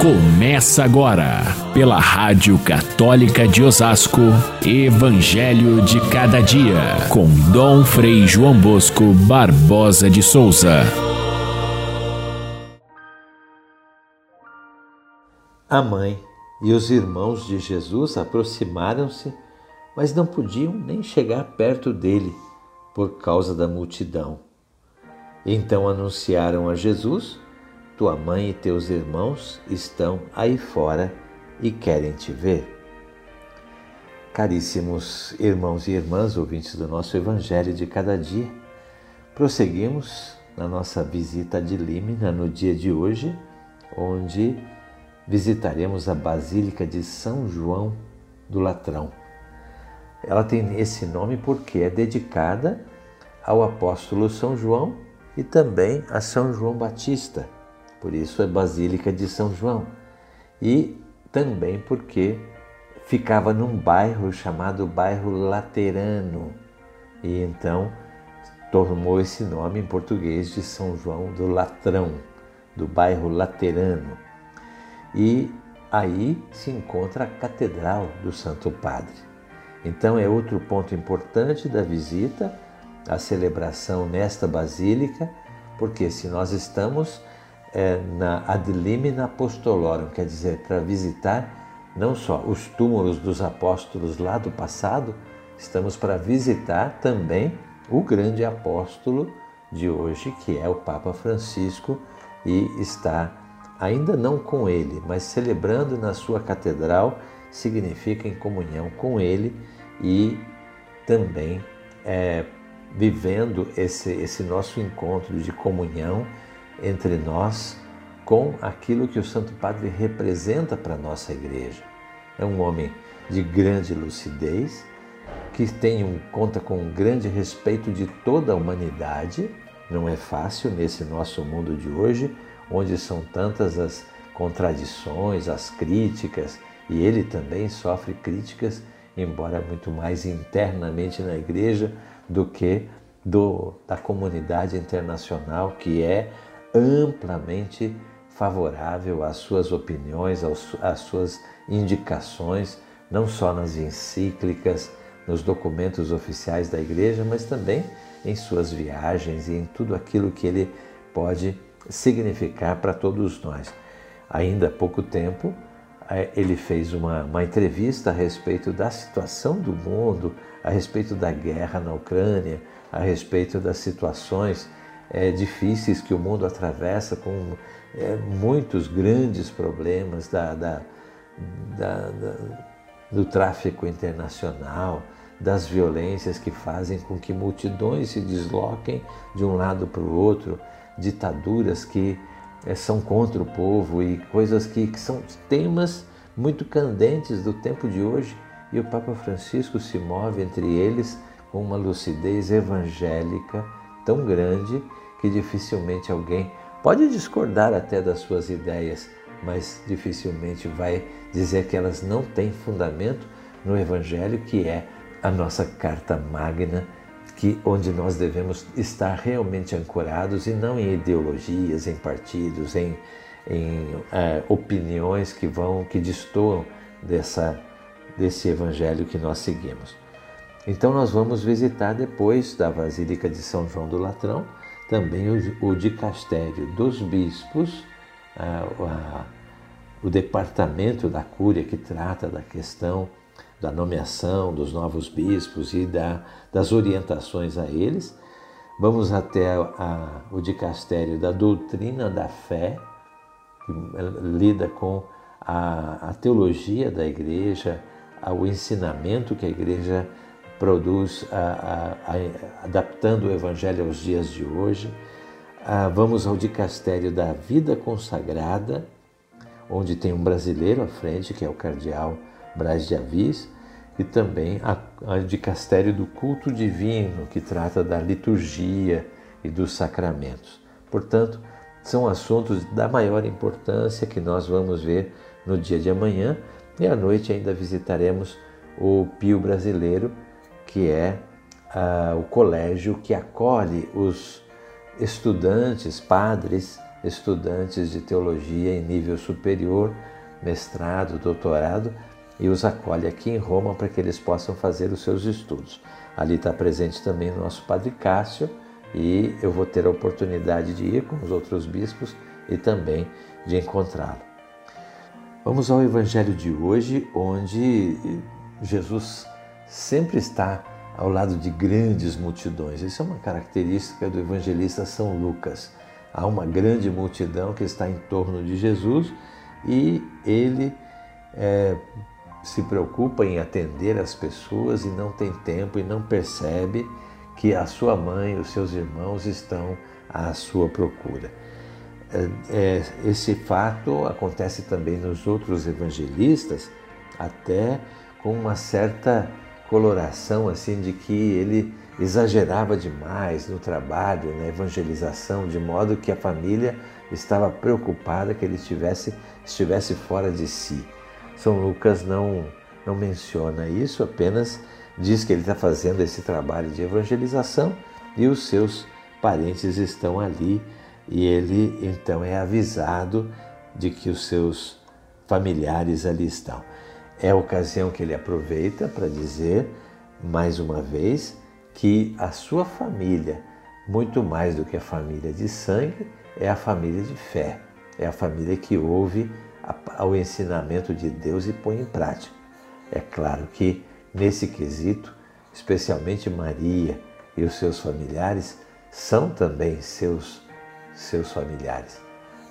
Começa agora, pela Rádio Católica de Osasco, Evangelho de Cada Dia, com Dom Frei João Bosco Barbosa de Souza. A mãe e os irmãos de Jesus aproximaram-se, mas não podiam nem chegar perto dele por causa da multidão. Então anunciaram a Jesus tua mãe e teus irmãos estão aí fora e querem te ver. Caríssimos irmãos e irmãs, ouvintes do nosso Evangelho de cada dia, prosseguimos na nossa visita de Límina no dia de hoje, onde visitaremos a Basílica de São João do Latrão. Ela tem esse nome porque é dedicada ao apóstolo São João e também a São João Batista por isso é Basílica de São João. E também porque ficava num bairro chamado bairro Laterano. E então tomou esse nome em português de São João do Latrão, do bairro Laterano. E aí se encontra a Catedral do Santo Padre. Então é outro ponto importante da visita, a celebração nesta basílica, porque se nós estamos é, na ad limina apostolorum, quer dizer, para visitar não só os túmulos dos apóstolos lá do passado, estamos para visitar também o grande apóstolo de hoje, que é o Papa Francisco, e está ainda não com ele, mas celebrando na sua catedral, significa em comunhão com ele e também é, vivendo esse, esse nosso encontro de comunhão entre nós com aquilo que o Santo Padre representa para a nossa igreja. É um homem de grande lucidez, que tem um, conta com um grande respeito de toda a humanidade. Não é fácil nesse nosso mundo de hoje, onde são tantas as contradições, as críticas, e ele também sofre críticas, embora muito mais internamente na igreja do que do, da comunidade internacional, que é amplamente favorável às suas opiniões, às suas indicações, não só nas encíclicas, nos documentos oficiais da Igreja, mas também em suas viagens e em tudo aquilo que ele pode significar para todos nós. Ainda há pouco tempo, eh, ele fez uma, uma entrevista a respeito da situação do mundo, a respeito da guerra na Ucrânia, a respeito das situações é, difíceis que o mundo atravessa, com é, muitos grandes problemas da, da, da, do tráfico internacional, das violências que fazem com que multidões se desloquem de um lado para o outro, ditaduras que é, são contra o povo e coisas que, que são temas muito candentes do tempo de hoje. E o Papa Francisco se move entre eles com uma lucidez evangélica tão grande que dificilmente alguém pode discordar até das suas ideias, mas dificilmente vai dizer que elas não têm fundamento no Evangelho, que é a nossa carta magna, que onde nós devemos estar realmente ancorados e não em ideologias, em partidos, em, em é, opiniões que vão que destoam dessa desse Evangelho que nós seguimos. Então nós vamos visitar depois da Basílica de São João do Latrão, também o, o dos bispos, a, a, o departamento da Cúria que trata da questão da nomeação dos novos bispos e da, das orientações a eles. Vamos até a, o dicastério da doutrina da fé, que lida com a, a teologia da igreja, o ensinamento que a igreja produz, a, a, a, adaptando o Evangelho aos dias de hoje. Ah, vamos ao dicastério da vida consagrada, onde tem um brasileiro à frente, que é o cardeal Braz de Avis, e também ao dicastério do culto divino, que trata da liturgia e dos sacramentos. Portanto, são assuntos da maior importância que nós vamos ver no dia de amanhã e à noite ainda visitaremos o Pio Brasileiro, que é uh, o colégio que acolhe os estudantes, padres estudantes de teologia em nível superior, mestrado, doutorado, e os acolhe aqui em Roma para que eles possam fazer os seus estudos. Ali está presente também o nosso Padre Cássio, e eu vou ter a oportunidade de ir com os outros bispos e também de encontrá-lo. Vamos ao Evangelho de hoje, onde Jesus sempre está ao lado de grandes multidões. Isso é uma característica do evangelista São Lucas. Há uma grande multidão que está em torno de Jesus e ele é, se preocupa em atender as pessoas e não tem tempo e não percebe que a sua mãe os seus irmãos estão à sua procura. É, é, esse fato acontece também nos outros evangelistas, até com uma certa coloração assim de que ele exagerava demais no trabalho, na evangelização, de modo que a família estava preocupada que ele estivesse, estivesse fora de si. São Lucas não, não menciona isso, apenas diz que ele está fazendo esse trabalho de evangelização e os seus parentes estão ali e ele então é avisado de que os seus familiares ali estão. É a ocasião que ele aproveita para dizer, mais uma vez, que a sua família, muito mais do que a família de sangue, é a família de fé, é a família que ouve ao ensinamento de Deus e põe em prática. É claro que nesse quesito, especialmente Maria e os seus familiares são também seus seus familiares.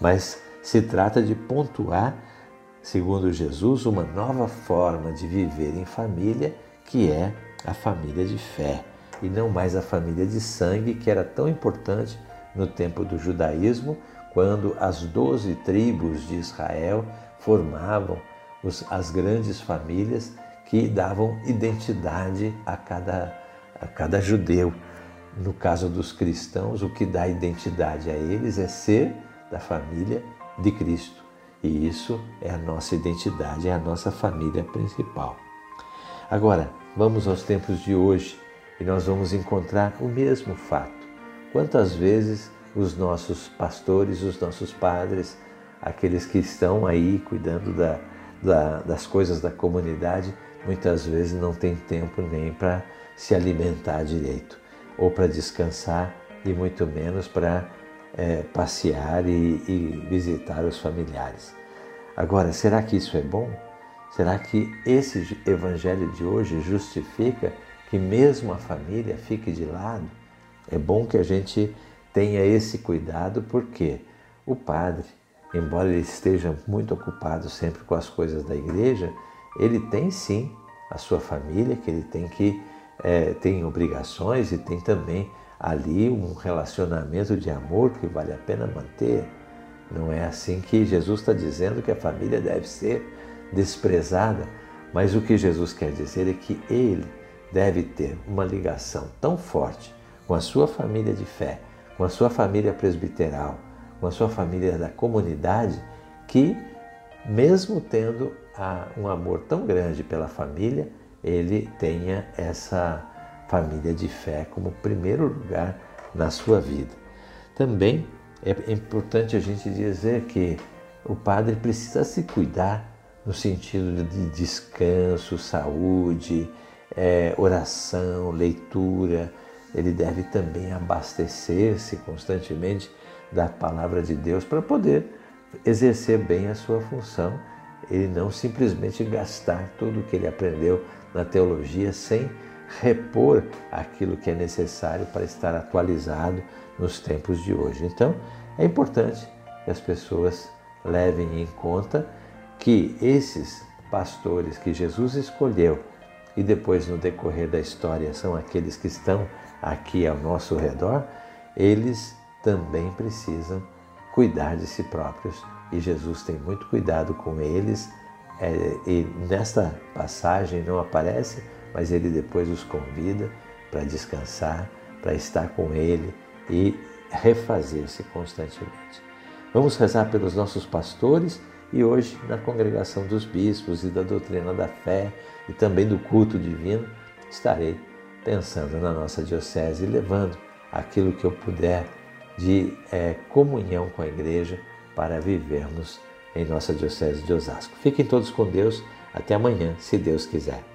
Mas se trata de pontuar, segundo Jesus, uma nova forma de viver em família, que é a família de fé, e não mais a família de sangue, que era tão importante no tempo do judaísmo, quando as doze tribos de Israel formavam os, as grandes famílias que davam identidade a cada, a cada judeu. No caso dos cristãos, o que dá identidade a eles é ser da família de Cristo. E isso é a nossa identidade, é a nossa família principal. Agora, vamos aos tempos de hoje e nós vamos encontrar o mesmo fato. Quantas vezes os nossos pastores, os nossos padres, aqueles que estão aí cuidando da, da, das coisas da comunidade, muitas vezes não têm tempo nem para se alimentar direito ou para descansar e muito menos para é, passear e, e visitar os familiares. Agora, será que isso é bom? Será que esse evangelho de hoje justifica que mesmo a família fique de lado? É bom que a gente tenha esse cuidado, porque o padre, embora ele esteja muito ocupado sempre com as coisas da igreja, ele tem sim a sua família que ele tem que é, tem obrigações e tem também ali um relacionamento de amor que vale a pena manter. Não é assim que Jesus está dizendo que a família deve ser desprezada, mas o que Jesus quer dizer é que ele deve ter uma ligação tão forte com a sua família de fé, com a sua família presbiteral, com a sua família da comunidade, que, mesmo tendo um amor tão grande pela família, ele tenha essa família de fé como primeiro lugar na sua vida. Também é importante a gente dizer que o padre precisa se cuidar no sentido de descanso, saúde, é, oração, leitura. Ele deve também abastecer-se constantemente da palavra de Deus para poder exercer bem a sua função. Ele não simplesmente gastar tudo o que ele aprendeu na teologia sem repor aquilo que é necessário para estar atualizado nos tempos de hoje. Então, é importante que as pessoas levem em conta que esses pastores que Jesus escolheu e depois no decorrer da história são aqueles que estão aqui ao nosso redor, eles também precisam cuidar de si próprios e Jesus tem muito cuidado com eles é, e nesta passagem não aparece, mas ele depois os convida para descansar, para estar com ele e refazer-se constantemente. Vamos rezar pelos nossos pastores e hoje, na congregação dos bispos e da doutrina da fé e também do culto divino, estarei pensando na nossa diocese e levando aquilo que eu puder de é, comunhão com a igreja para vivermos em nossa Diocese de Osasco. Fiquem todos com Deus. Até amanhã, se Deus quiser.